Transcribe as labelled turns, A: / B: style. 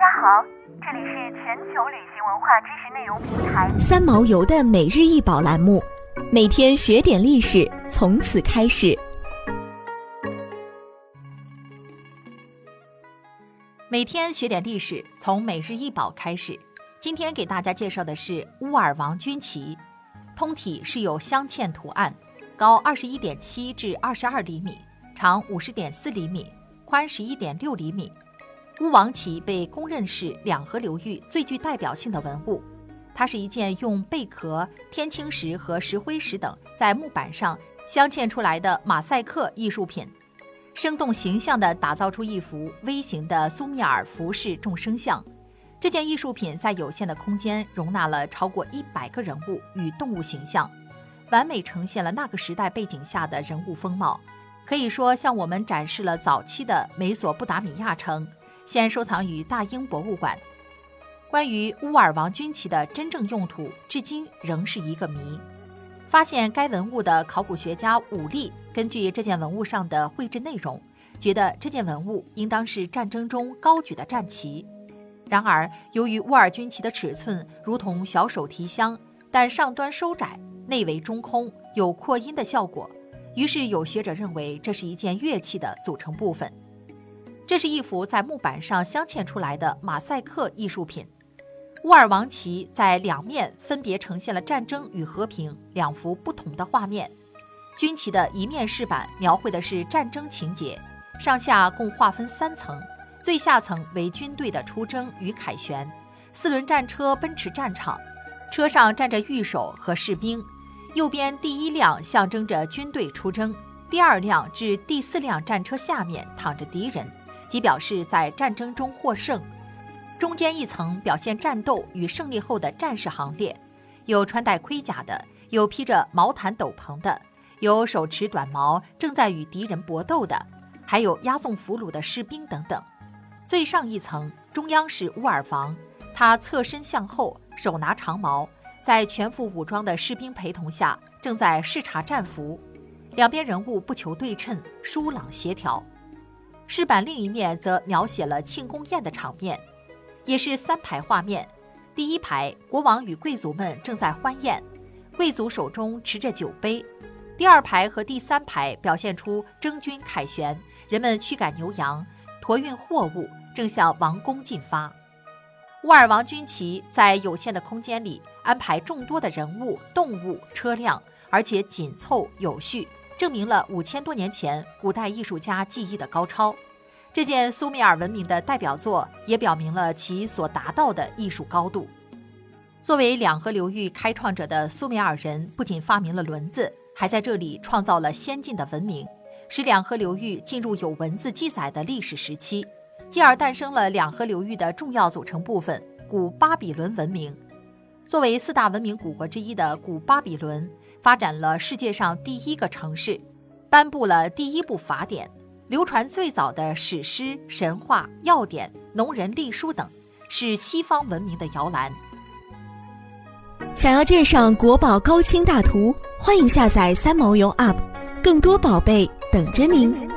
A: 家好，这里是全球旅行文化知识内容平台
B: 三毛游的每日一宝栏目，每天学点历史，从此开始。
C: 每天学点历史，从每日一宝开始。今天给大家介绍的是乌尔王军旗，通体是有镶嵌图案，高二十一点七至二十二厘米，长五十点四厘米，宽十一点六厘米。乌王旗被公认是两河流域最具代表性的文物，它是一件用贝壳、天青石和石灰石等在木板上镶嵌出来的马赛克艺术品，生动形象地打造出一幅微型的苏米尔服饰众生像。这件艺术品在有限的空间容纳了超过一百个人物与动物形象，完美呈现了那个时代背景下的人物风貌，可以说向我们展示了早期的美索不达米亚城。现收藏于大英博物馆。关于乌尔王军旗的真正用途，至今仍是一个谜。发现该文物的考古学家武力根据这件文物上的绘制内容，觉得这件文物应当是战争中高举的战旗。然而，由于乌尔军旗的尺寸如同小手提箱，但上端收窄，内围中空，有扩音的效果，于是有学者认为这是一件乐器的组成部分。这是一幅在木板上镶嵌出来的马赛克艺术品。乌尔王旗在两面分别呈现了战争与和平两幅不同的画面。军旗的一面饰板描绘的是战争情节，上下共划分三层，最下层为军队的出征与凯旋，四轮战车奔驰战场，车上站着御手和士兵。右边第一辆象征着军队出征，第二辆至第四辆战车下面躺着敌人。即表示在战争中获胜，中间一层表现战斗与胜利后的战士行列，有穿戴盔甲的，有披着毛毯斗篷的，有手持短矛正在与敌人搏斗的，还有押送俘虏的士兵等等。最上一层中央是乌尔王，他侧身向后，手拿长矛，在全副武装的士兵陪同下，正在视察战俘。两边人物不求对称，疏朗协调。饰板另一面则描写了庆功宴的场面，也是三排画面。第一排，国王与贵族们正在欢宴，贵族手中持着酒杯。第二排和第三排表现出征军凯旋，人们驱赶牛羊，驮运货物，正向王宫进发。乌尔王军旗在有限的空间里安排众多的人物、动物、车辆，而且紧凑有序。证明了五千多年前古代艺术家技艺的高超，这件苏美尔文明的代表作也表明了其所达到的艺术高度。作为两河流域开创者的苏美尔人，不仅发明了轮子，还在这里创造了先进的文明，使两河流域进入有文字记载的历史时期，继而诞生了两河流域的重要组成部分——古巴比伦文明。作为四大文明古国之一的古巴比伦。发展了世界上第一个城市，颁布了第一部法典，流传最早的史诗、神话、药典、农人隶书等，是西方文明的摇篮。
B: 想要鉴赏国宝高清大图，欢迎下载三毛游 App，更多宝贝等着您。